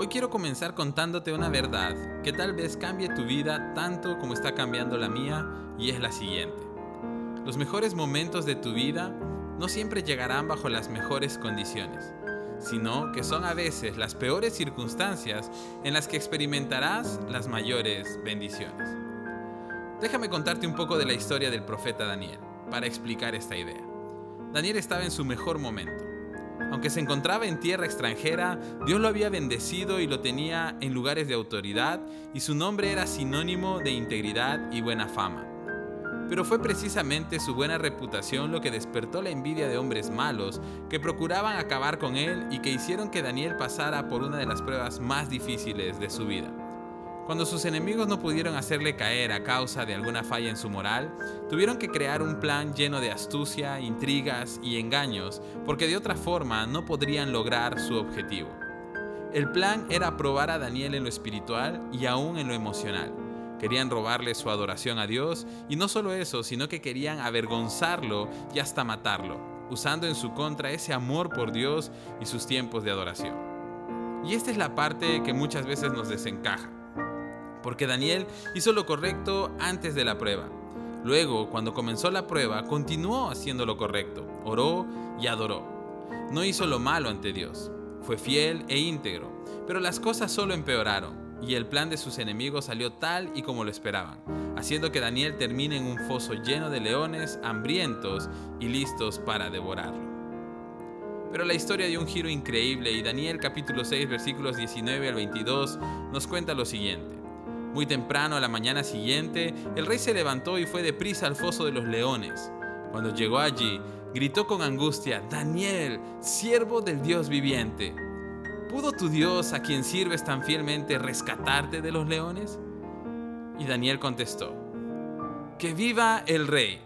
Hoy quiero comenzar contándote una verdad que tal vez cambie tu vida tanto como está cambiando la mía y es la siguiente. Los mejores momentos de tu vida no siempre llegarán bajo las mejores condiciones, sino que son a veces las peores circunstancias en las que experimentarás las mayores bendiciones. Déjame contarte un poco de la historia del profeta Daniel para explicar esta idea. Daniel estaba en su mejor momento. Aunque se encontraba en tierra extranjera, Dios lo había bendecido y lo tenía en lugares de autoridad y su nombre era sinónimo de integridad y buena fama. Pero fue precisamente su buena reputación lo que despertó la envidia de hombres malos que procuraban acabar con él y que hicieron que Daniel pasara por una de las pruebas más difíciles de su vida. Cuando sus enemigos no pudieron hacerle caer a causa de alguna falla en su moral, tuvieron que crear un plan lleno de astucia, intrigas y engaños, porque de otra forma no podrían lograr su objetivo. El plan era probar a Daniel en lo espiritual y aún en lo emocional. Querían robarle su adoración a Dios y no solo eso, sino que querían avergonzarlo y hasta matarlo, usando en su contra ese amor por Dios y sus tiempos de adoración. Y esta es la parte que muchas veces nos desencaja porque Daniel hizo lo correcto antes de la prueba. Luego, cuando comenzó la prueba, continuó haciendo lo correcto, oró y adoró. No hizo lo malo ante Dios, fue fiel e íntegro, pero las cosas solo empeoraron y el plan de sus enemigos salió tal y como lo esperaban, haciendo que Daniel termine en un foso lleno de leones hambrientos y listos para devorarlo. Pero la historia dio un giro increíble y Daniel capítulo 6 versículos 19 al 22 nos cuenta lo siguiente. Muy temprano a la mañana siguiente, el rey se levantó y fue deprisa al foso de los leones. Cuando llegó allí, gritó con angustia, Daniel, siervo del Dios viviente, ¿pudo tu Dios, a quien sirves tan fielmente, rescatarte de los leones? Y Daniel contestó, Que viva el rey.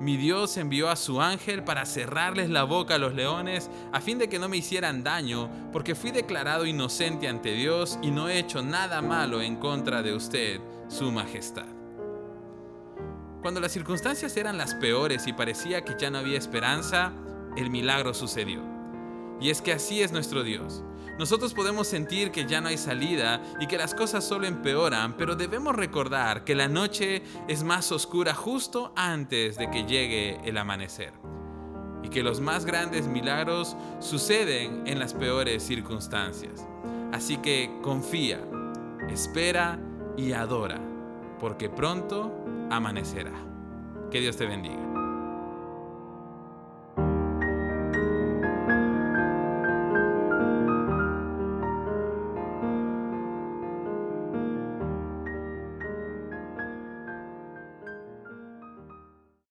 Mi Dios envió a su ángel para cerrarles la boca a los leones a fin de que no me hicieran daño, porque fui declarado inocente ante Dios y no he hecho nada malo en contra de usted, su majestad. Cuando las circunstancias eran las peores y parecía que ya no había esperanza, el milagro sucedió. Y es que así es nuestro Dios. Nosotros podemos sentir que ya no hay salida y que las cosas solo empeoran, pero debemos recordar que la noche es más oscura justo antes de que llegue el amanecer. Y que los más grandes milagros suceden en las peores circunstancias. Así que confía, espera y adora, porque pronto amanecerá. Que Dios te bendiga.